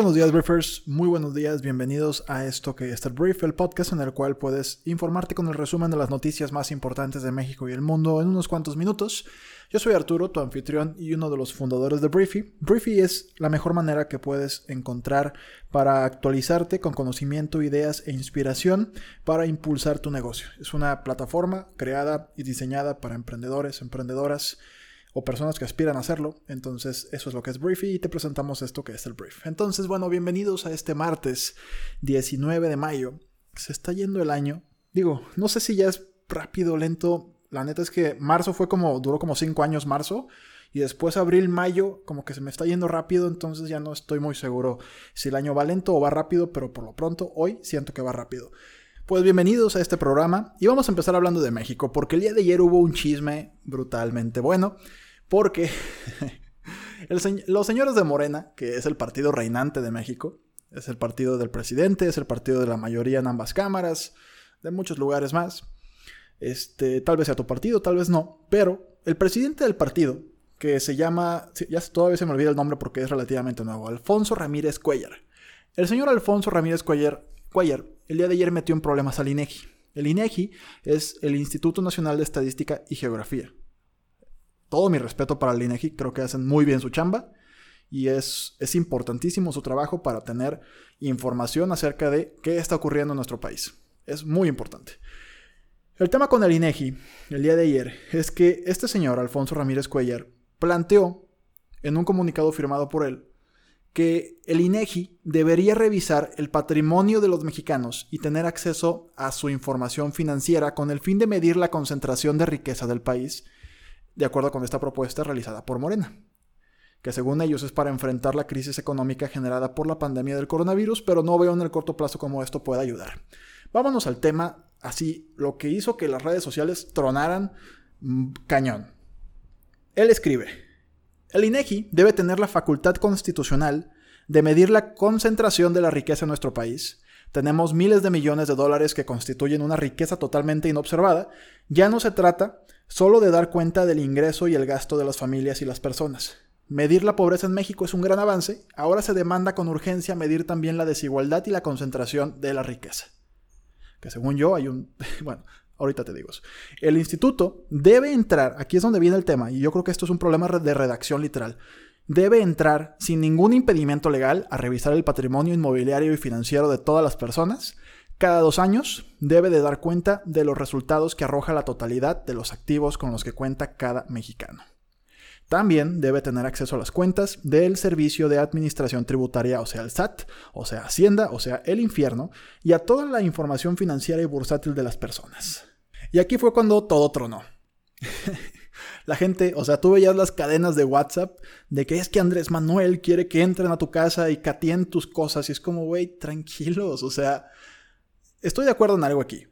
Buenos días, briefers. Muy buenos días. Bienvenidos a esto que es el Brief, el podcast en el cual puedes informarte con el resumen de las noticias más importantes de México y el mundo en unos cuantos minutos. Yo soy Arturo, tu anfitrión y uno de los fundadores de Briefy. Briefy es la mejor manera que puedes encontrar para actualizarte con conocimiento, ideas e inspiración para impulsar tu negocio. Es una plataforma creada y diseñada para emprendedores, emprendedoras o personas que aspiran a hacerlo. Entonces, eso es lo que es Briefy y te presentamos esto que es el Brief. Entonces, bueno, bienvenidos a este martes 19 de mayo. Se está yendo el año. Digo, no sé si ya es rápido, lento. La neta es que marzo fue como, duró como 5 años marzo. Y después abril, mayo, como que se me está yendo rápido, entonces ya no estoy muy seguro si el año va lento o va rápido, pero por lo pronto hoy siento que va rápido. Pues bienvenidos a este programa y vamos a empezar hablando de México, porque el día de ayer hubo un chisme brutalmente bueno, porque los señores de Morena, que es el partido reinante de México, es el partido del presidente, es el partido de la mayoría en ambas cámaras, de muchos lugares más, este, tal vez sea tu partido, tal vez no, pero el presidente del partido, que se llama, ya todavía se me olvida el nombre porque es relativamente nuevo, Alfonso Ramírez Cuellar. El señor Alfonso Ramírez Cuellar, Cuellar el día de ayer metió en problemas al INEGI. El INEGI es el Instituto Nacional de Estadística y Geografía. Todo mi respeto para el INEGI, creo que hacen muy bien su chamba y es, es importantísimo su trabajo para tener información acerca de qué está ocurriendo en nuestro país. Es muy importante. El tema con el INEGI el día de ayer es que este señor, Alfonso Ramírez Cuellar, planteó en un comunicado firmado por él que el INEGI debería revisar el patrimonio de los mexicanos y tener acceso a su información financiera con el fin de medir la concentración de riqueza del país, de acuerdo con esta propuesta realizada por Morena, que según ellos es para enfrentar la crisis económica generada por la pandemia del coronavirus, pero no veo en el corto plazo cómo esto pueda ayudar. Vámonos al tema, así, lo que hizo que las redes sociales tronaran mm, cañón. Él escribe, el INEGI debe tener la facultad constitucional de medir la concentración de la riqueza en nuestro país. Tenemos miles de millones de dólares que constituyen una riqueza totalmente inobservada. Ya no se trata solo de dar cuenta del ingreso y el gasto de las familias y las personas. Medir la pobreza en México es un gran avance. Ahora se demanda con urgencia medir también la desigualdad y la concentración de la riqueza. Que según yo hay un... Bueno, Ahorita te digo eso. El instituto debe entrar, aquí es donde viene el tema, y yo creo que esto es un problema de redacción literal. Debe entrar sin ningún impedimento legal a revisar el patrimonio inmobiliario y financiero de todas las personas. Cada dos años debe de dar cuenta de los resultados que arroja la totalidad de los activos con los que cuenta cada mexicano. También debe tener acceso a las cuentas del Servicio de Administración Tributaria, o sea, el SAT, o sea, Hacienda, o sea, el infierno, y a toda la información financiera y bursátil de las personas. Y aquí fue cuando todo tronó. la gente, o sea, tú veías las cadenas de WhatsApp de que es que Andrés Manuel quiere que entren a tu casa y catien tus cosas. Y es como, güey, tranquilos. O sea, estoy de acuerdo en algo aquí.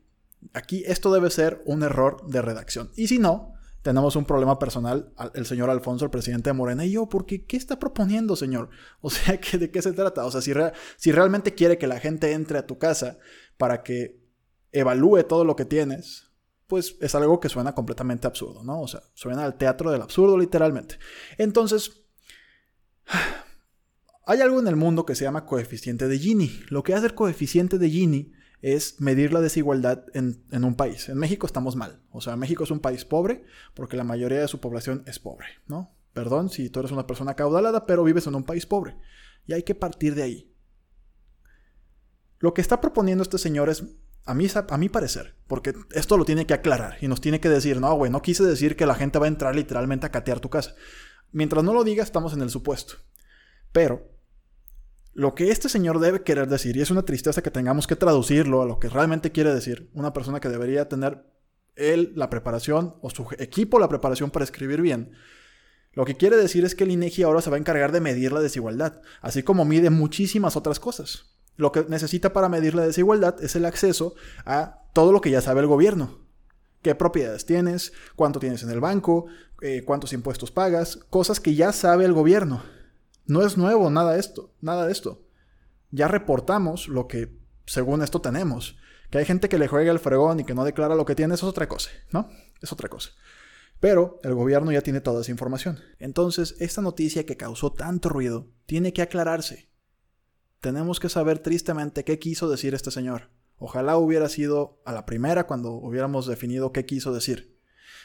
Aquí esto debe ser un error de redacción. Y si no, tenemos un problema personal, el señor Alfonso, el presidente de Morena, y yo, porque ¿qué está proponiendo, señor? O sea, ¿de qué se trata? O sea, si realmente quiere que la gente entre a tu casa para que evalúe todo lo que tienes, pues es algo que suena completamente absurdo, ¿no? O sea, suena al teatro del absurdo literalmente. Entonces, hay algo en el mundo que se llama coeficiente de Gini. Lo que hace el coeficiente de Gini es medir la desigualdad en, en, un país. En México estamos mal. O sea, México es un país pobre porque la mayoría de su población es pobre, ¿no? Perdón si tú eres una persona caudalada, pero vives en un país pobre. Y hay que partir de ahí. Lo que está proponiendo este señor es a mí, a mi parecer, porque esto lo tiene que aclarar y nos tiene que decir, no, güey, no quise decir que la gente va a entrar literalmente a catear tu casa. Mientras no lo diga, estamos en el supuesto. Pero lo que este señor debe querer decir, y es una tristeza que tengamos que traducirlo a lo que realmente quiere decir, una persona que debería tener él la preparación o su equipo la preparación para escribir bien, lo que quiere decir es que el INEGI ahora se va a encargar de medir la desigualdad, así como mide muchísimas otras cosas. Lo que necesita para medir la desigualdad es el acceso a todo lo que ya sabe el gobierno. qué propiedades tienes, cuánto tienes en el banco, eh, cuántos impuestos pagas, cosas que ya sabe el gobierno. No es nuevo nada esto, nada de esto. Ya reportamos lo que según esto tenemos. Que hay gente que le juega el fregón y que no declara lo que tiene, eso es otra cosa, ¿no? Es otra cosa. Pero el gobierno ya tiene toda esa información. Entonces, esta noticia que causó tanto ruido tiene que aclararse. Tenemos que saber tristemente qué quiso decir este señor. Ojalá hubiera sido a la primera cuando hubiéramos definido qué quiso decir.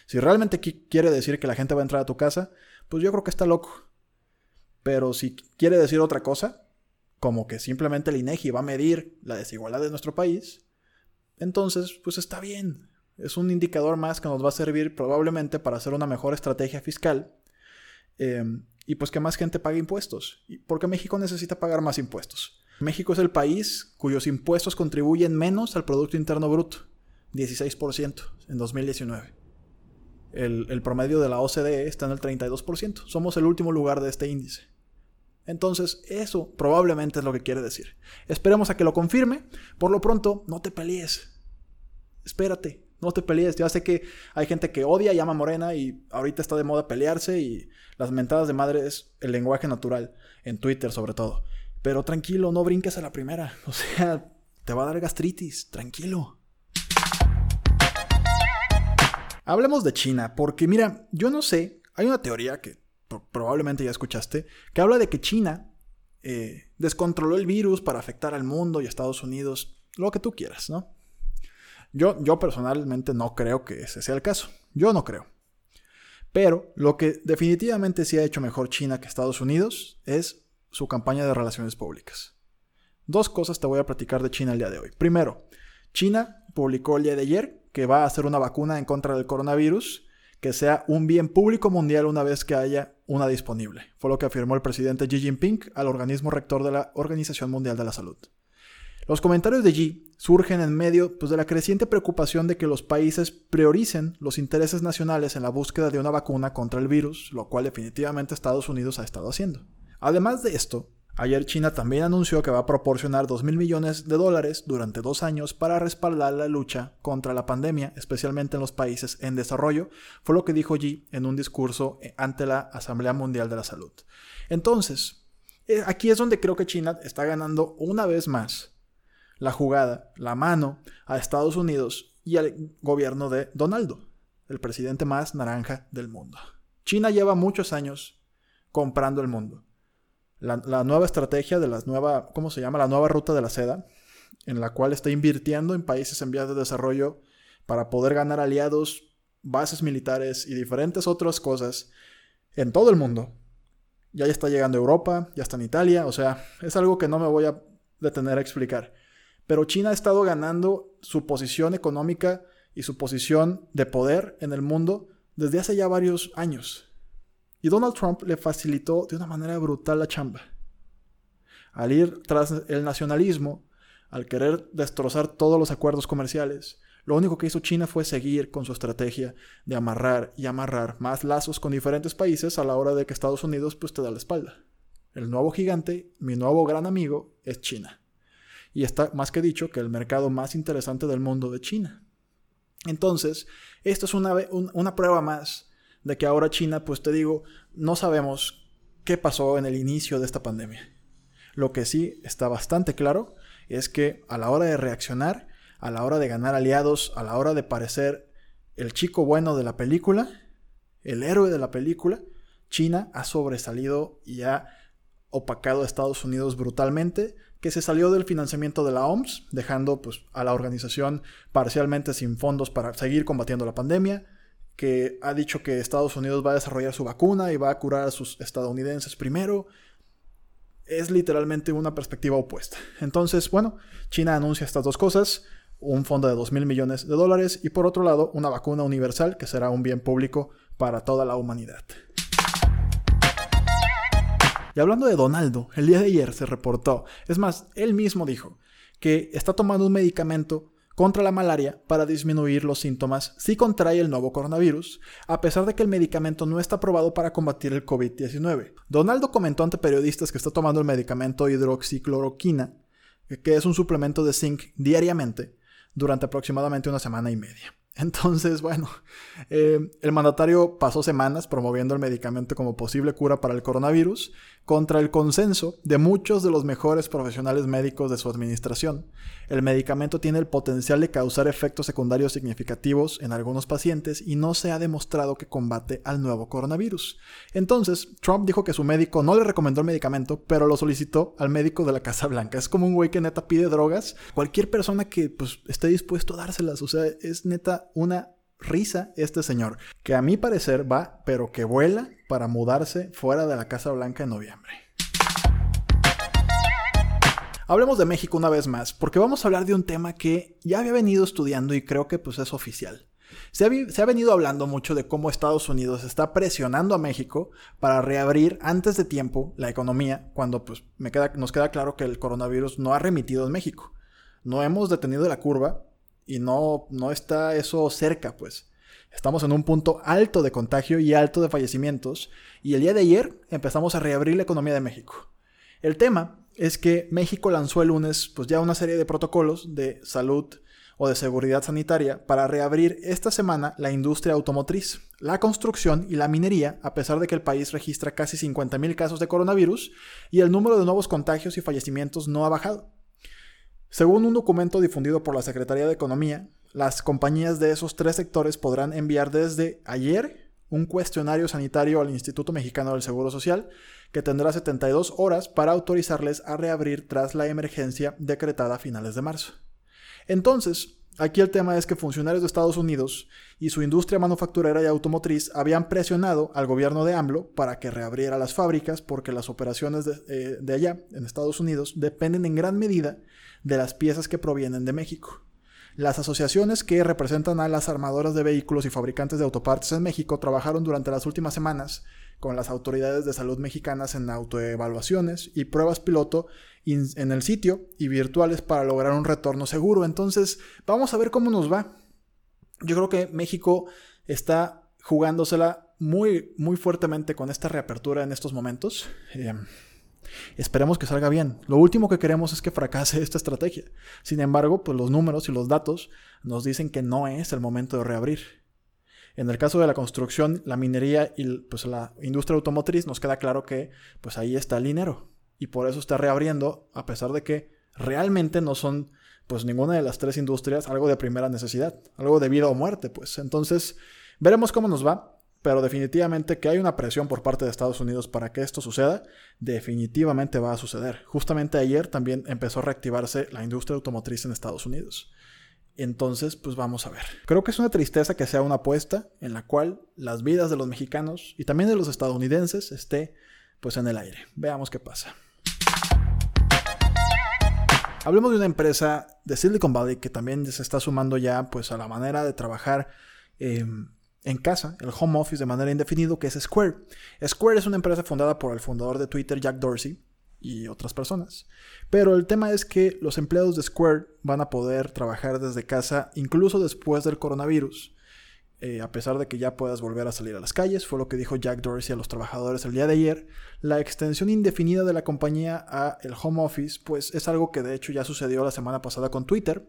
Si realmente quiere decir que la gente va a entrar a tu casa, pues yo creo que está loco. Pero si quiere decir otra cosa, como que simplemente el INEGI va a medir la desigualdad de nuestro país, entonces, pues está bien. Es un indicador más que nos va a servir probablemente para hacer una mejor estrategia fiscal em, y pues que más gente pague impuestos. Porque México necesita pagar más impuestos. México es el país cuyos impuestos contribuyen menos al Producto Interno Bruto, 16% en 2019. El, el, promedio de la OCDE está en el 32%. Somos el último lugar de este índice. Entonces, eso probablemente es lo que quiere decir. Esperemos a que lo confirme. Por lo pronto, no te pelees. Espérate, no te pelees. Ya sé que hay gente que odia y llama Morena y ahorita está de moda pelearse y las mentadas de madre es el lenguaje natural, en Twitter sobre todo. Pero tranquilo, no brinques a la primera. O sea, te va a dar gastritis, tranquilo. Hablemos de China, porque mira, yo no sé, hay una teoría que probablemente ya escuchaste, que habla de que China eh, descontroló el virus para afectar al mundo y a Estados Unidos, lo que tú quieras, ¿no? Yo, yo personalmente no creo que ese sea el caso. Yo no creo. Pero lo que definitivamente sí ha hecho mejor China que Estados Unidos es su campaña de relaciones públicas. Dos cosas te voy a platicar de China el día de hoy. Primero, China publicó el día de ayer que va a hacer una vacuna en contra del coronavirus que sea un bien público mundial una vez que haya una disponible. Fue lo que afirmó el presidente Xi Jinping al organismo rector de la Organización Mundial de la Salud. Los comentarios de Xi surgen en medio pues, de la creciente preocupación de que los países prioricen los intereses nacionales en la búsqueda de una vacuna contra el virus, lo cual definitivamente Estados Unidos ha estado haciendo. Además de esto, Ayer China también anunció que va a proporcionar 2 mil millones de dólares durante dos años para respaldar la lucha contra la pandemia, especialmente en los países en desarrollo, fue lo que dijo Xi en un discurso eh, ante la Asamblea Mundial de la Salud. Entonces, eh, aquí es donde creo que China está ganando una vez más la jugada, la mano a Estados Unidos y al gobierno de Donaldo, el presidente más naranja del mundo. China lleva muchos años comprando el mundo la, nueva estrategia de la nueva, ¿cómo se llama? La nueva ruta de la seda, en la cual está invirtiendo en países en vías de desarrollo para poder ganar aliados, bases militares y diferentes otras cosas en todo el mundo. Ya está llegando a Europa, ya está en Italia, o sea, es algo que no me voy a detener a explicar. Pero China ha estado ganando su posición económica y su posición de poder en el mundo desde hace ya varios años. Y Donald Trump le facilitó de una manera brutal la chamba. Al ir tras el nacionalismo, al querer destrozar todos los acuerdos comerciales, lo único que hizo China fue seguir con su estrategia de amarrar y amarrar más lazos con diferentes países a la hora de que Estados Unidos pues te da la espalda. El nuevo gigante, mi nuevo gran amigo, es China. Y está más que dicho que el mercado más interesante del mundo de China. Entonces, esto es una, una prueba más de que ahora China, pues te digo, no sabemos qué pasó en el inicio de esta pandemia. Lo que sí está bastante claro es que a la hora de reaccionar, a la hora de ganar aliados, a la hora de parecer el chico bueno de la película, el héroe de la película, China ha sobresalido y ha opacado a Estados Unidos brutalmente, que se salió del financiamiento de la OMS, dejando pues, a la organización parcialmente sin fondos para seguir combatiendo la pandemia, que ha dicho que Estados Unidos va a desarrollar su vacuna y va a curar a sus estadounidenses primero. Es literalmente una perspectiva opuesta. Entonces, bueno, China anuncia estas dos cosas, un fondo de 2 mil millones de dólares y por otro lado una vacuna universal que será un bien público para toda la humanidad. Y hablando de Donaldo, el día de ayer se reportó, es más, él mismo dijo que está tomando un medicamento contra la malaria para disminuir los síntomas si contrae el nuevo coronavirus, a pesar de que el medicamento no está aprobado para combatir el COVID-19. Donaldo comentó ante periodistas que está tomando el medicamento hidroxicloroquina, que es un suplemento de zinc diariamente, durante aproximadamente una semana y media. Entonces, bueno, eh, el mandatario pasó semanas promoviendo el medicamento como posible cura para el coronavirus contra el consenso de muchos de los mejores profesionales médicos de su administración. El medicamento tiene el potencial de causar efectos secundarios significativos en algunos pacientes y no se ha demostrado que combate al nuevo coronavirus. Entonces, Trump dijo que su médico no le recomendó el medicamento, pero lo solicitó al médico de la Casa Blanca. Es como un güey que neta pide drogas. Cualquier persona que pues, esté dispuesto a dárselas. O sea, es neta una risa este señor, que a mi parecer va, pero que vuela para mudarse fuera de la Casa Blanca en noviembre. Hablemos de México una vez más, porque vamos a hablar de un tema que ya había venido estudiando y creo que pues es oficial. Se ha, venido hablando mucho de cómo Estados Unidos está presionando a México para reabrir antes de tiempo la economía, cuando pues me queda, nos queda claro que el coronavirus no ha remitido en México. No hemos detenido la curva, y no, no está eso cerca, pues. Estamos en un punto alto de contagio y alto de fallecimientos y el día de ayer empezamos a reabrir la economía de México. El tema es que México lanzó el lunes pues ya una serie de protocolos de salud o de seguridad sanitaria para reabrir esta semana la industria automotriz, la construcción y la minería, a pesar de que el país registra casi 50.000 casos de coronavirus y el número de nuevos contagios y fallecimientos no ha bajado. Según un documento difundido por la Secretaría de Economía, las compañías de esos tres sectores podrán enviar desde ayer un cuestionario sanitario al Instituto Mexicano del Seguro Social que tendrá 72 horas para autorizarles a reabrir tras la emergencia decretada a finales de marzo. Entonces, aquí el tema es que funcionarios de Estados Unidos y su industria manufacturera y automotriz habían presionado al gobierno de AMLO para que reabriera las fábricas porque las operaciones de, eh, de allá, en Estados Unidos, dependen en gran medida de las piezas que provienen de México. Las asociaciones que representan a las armadoras de vehículos y fabricantes de autopartes en México trabajaron durante las últimas semanas con las autoridades de salud mexicanas en autoevaluaciones y pruebas piloto en el sitio y virtuales para lograr un retorno seguro. Entonces, vamos a ver cómo nos va. Yo creo que México está jugándosela muy, muy fuertemente con esta reapertura en estos momentos. Eh, Esperemos que salga bien. Lo último que queremos es que fracase esta estrategia. Sin embargo, pues los números y los datos nos dicen que no es el momento de reabrir. En el caso de la construcción, la minería y pues, la industria automotriz, nos queda claro que pues ahí está el dinero. Y por eso está reabriendo, a pesar de que realmente no son pues ninguna de las tres industrias algo de primera necesidad, algo de vida o muerte, pues. Entonces, veremos cómo nos va pero definitivamente que hay una presión por parte de Estados Unidos para que esto suceda, definitivamente va a suceder. Justamente ayer también empezó a reactivarse la industria automotriz en Estados Unidos. Entonces, pues vamos a ver. Creo que es una tristeza que sea una apuesta en la cual las vidas de los mexicanos y también de los estadounidenses esté pues en el aire. Veamos qué pasa. Hablemos de una empresa de Silicon Valley que también se está sumando ya pues a la manera de trabajar eh, en casa, el home office de manera indefinida, que es Square. Square es una empresa fundada por el fundador de Twitter, Jack Dorsey, y otras personas. Pero el tema es que los empleados de Square van a poder trabajar desde casa incluso después del coronavirus. Eh, a pesar de que ya puedas volver a salir a las calles, fue lo que dijo Jack Dorsey a los trabajadores el día de ayer, la extensión indefinida de la compañía a el home office, pues es algo que de hecho ya sucedió la semana pasada con Twitter,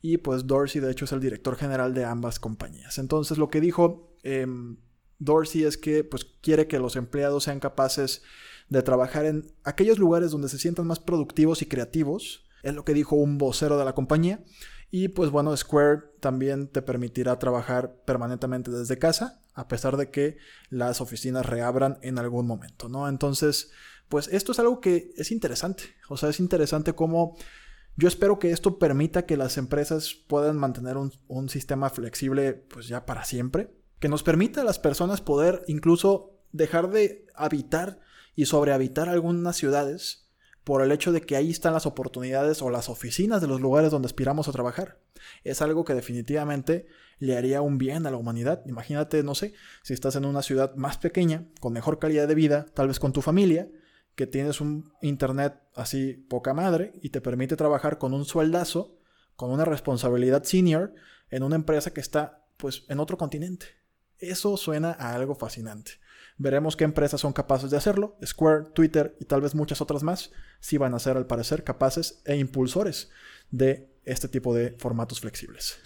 y pues Dorsey de hecho es el director general de ambas compañías. Entonces lo que dijo em, Dorsey es que pues quiere que los empleados sean capaces de trabajar en aquellos lugares donde se sientan más productivos y creativos, es lo que dijo un vocero de la compañía. Y pues bueno, Square también te permitirá trabajar permanentemente desde casa, a pesar de que las oficinas reabran en algún momento, ¿no? Entonces, pues esto es algo que es interesante. O sea, es interesante cómo yo espero que esto permita que las empresas puedan mantener un, sistema flexible pues ya para siempre, que nos permita a las personas poder incluso dejar de habitar y sobrehabitar algunas ciudades por el hecho de que ahí están las oportunidades o las oficinas de los lugares donde aspiramos a trabajar. Es algo que definitivamente le haría un bien a la humanidad. Imagínate, no sé, si estás en una ciudad más pequeña, con mejor calidad de vida, tal vez con tu familia, que tienes un internet así poca madre y te permite trabajar con un sueldazo, con una responsabilidad senior en una empresa que está pues en otro continente. Eso suena a algo fascinante. Veremos qué empresas son capaces de hacerlo. Square, Twitter y tal vez muchas otras más sí van a ser al parecer capaces e impulsores de este tipo de formatos flexibles.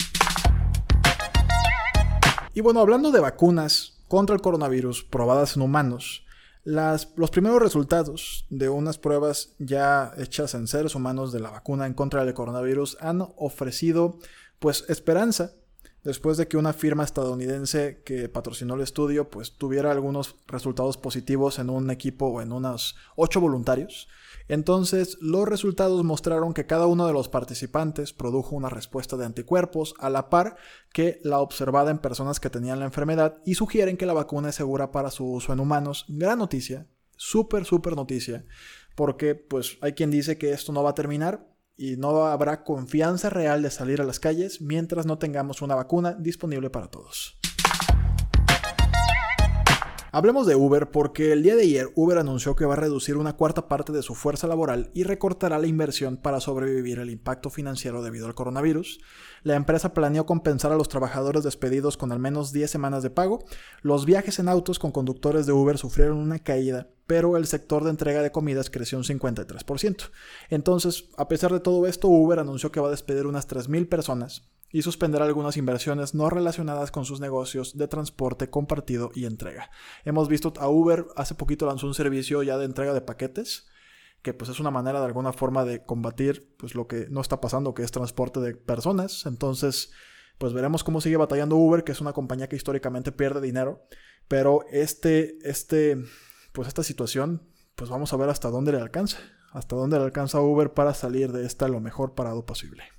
Y bueno, hablando de vacunas contra el coronavirus probadas en humanos, las, los primeros resultados de unas pruebas ya hechas en seres humanos de la vacuna en contra del coronavirus han ofrecido pues esperanza después de que una firma estadounidense que patrocinó el estudio pues tuviera algunos resultados positivos en un equipo o en unos ocho voluntarios. Entonces, los resultados mostraron que cada uno de los participantes produjo una respuesta de anticuerpos a la par que la observada en personas que tenían la enfermedad y sugieren que la vacuna es segura para su uso en humanos. Gran noticia, súper, súper noticia, porque pues hay quien dice que esto no va a terminar, y no habrá confianza real de salir a las calles mientras no tengamos una vacuna disponible para todos. Hablemos de Uber porque el día de ayer Uber anunció que va a reducir una cuarta parte de su fuerza laboral y recortará la inversión para sobrevivir el impacto financiero debido al coronavirus. La empresa planeó compensar a los trabajadores despedidos con al menos 10 semanas de pago. Los viajes en autos con conductores de Uber sufrieron una caída, pero el sector de entrega de comidas creció un 53%. Entonces, a pesar de todo esto, Uber anunció que va a despedir unas 3.000 personas y suspender algunas inversiones no relacionadas con sus negocios de transporte compartido y entrega. Hemos visto a Uber, hace poquito lanzó un servicio ya de entrega de paquetes, que pues es una manera de alguna forma de combatir pues lo que no está pasando, que es transporte de personas. Entonces, pues veremos cómo sigue batallando Uber, que es una compañía que históricamente pierde dinero, pero este, este, pues esta situación, pues vamos a ver hasta dónde le alcanza, hasta dónde le alcanza Uber para salir de esta lo mejor parado posible.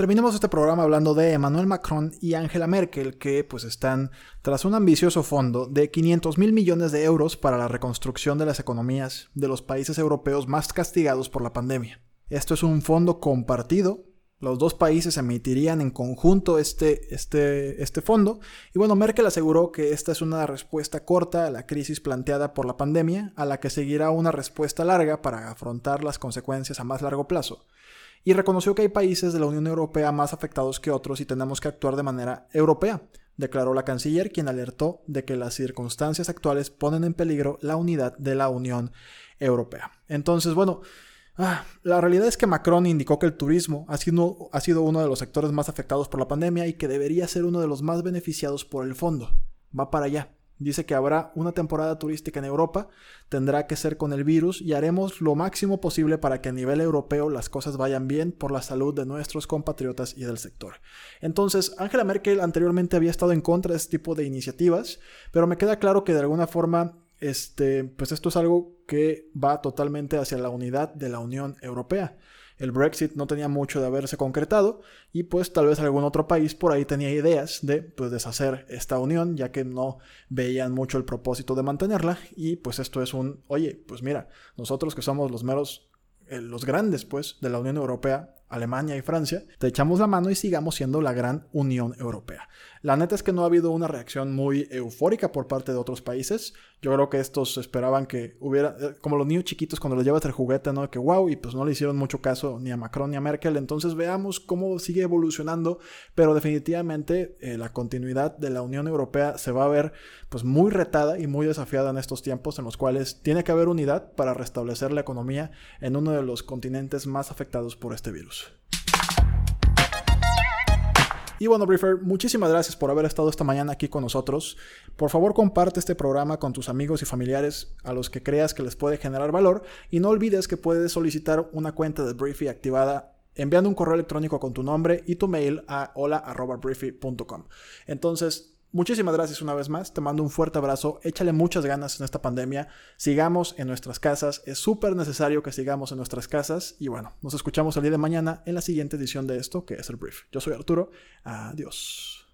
Terminemos este programa hablando de Emmanuel Macron y Angela Merkel, que pues están tras un ambicioso fondo de 500 mil millones de euros para la reconstrucción de las economías de los países europeos más castigados por la pandemia. Esto es un fondo compartido. Los dos países emitirían en conjunto este, este, este fondo. Y bueno, Merkel aseguró que esta es una respuesta corta a la crisis planteada por la pandemia, a la que seguirá una respuesta larga para afrontar las consecuencias a más largo plazo y reconoció que hay países de la Unión Europea más afectados que otros y tenemos que actuar de manera europea, declaró la canciller, quien alertó de que las circunstancias actuales ponen en peligro la unidad de la Unión Europea. Entonces, bueno, ah, la realidad es que Macron indicó que el turismo ha sido, ha sido uno de los sectores más afectados por la pandemia y que debería ser uno de los más beneficiados por el fondo. Va para allá. Dice que habrá una temporada turística en Europa, tendrá que ser con el virus y haremos lo máximo posible para que a nivel europeo las cosas vayan bien por la salud de nuestros compatriotas y del sector. Entonces, Angela Merkel anteriormente había estado en contra de este tipo de iniciativas, pero me queda claro que de alguna forma este, pues esto es algo que va totalmente hacia la unidad de la Unión Europea el Brexit no tenía mucho de haberse concretado y pues tal vez algún otro país por ahí tenía ideas de pues deshacer esta unión ya que no veían mucho el propósito de mantenerla y pues esto es un, oye, pues mira, nosotros que somos los meros, eh, los grandes pues de la Unión Europea, Alemania y Francia, te echamos la mano y sigamos siendo la gran Unión Europea. La neta es que no ha habido una reacción muy eufórica por parte de otros países. Yo creo que estos esperaban que hubiera, eh, como los niños chiquitos cuando les llevas el juguete, ¿no? Que wow, y pues no le hicieron mucho caso ni a Macron ni a Merkel. Entonces veamos cómo sigue evolucionando, pero definitivamente eh, la continuidad de la Unión Europea se va a ver pues muy retada y muy desafiada en estos tiempos en los cuales tiene que haber unidad para restablecer la economía en uno de los continentes más afectados por este virus. Y bueno, Briefer, muchísimas gracias por haber estado esta mañana aquí con nosotros. Por favor, comparte este programa con tus amigos y familiares a los que creas que les puede generar valor. Y no olvides que puedes solicitar una cuenta de Briefy activada enviando un correo electrónico con tu nombre y tu mail a hola.briefy.com. Entonces, Muchísimas gracias una vez más, te mando un fuerte abrazo, échale muchas ganas en esta pandemia, sigamos en nuestras casas, es súper necesario que sigamos en nuestras casas. Y bueno, nos escuchamos el día de mañana en la siguiente edición de esto que es el brief. Yo soy Arturo, adiós.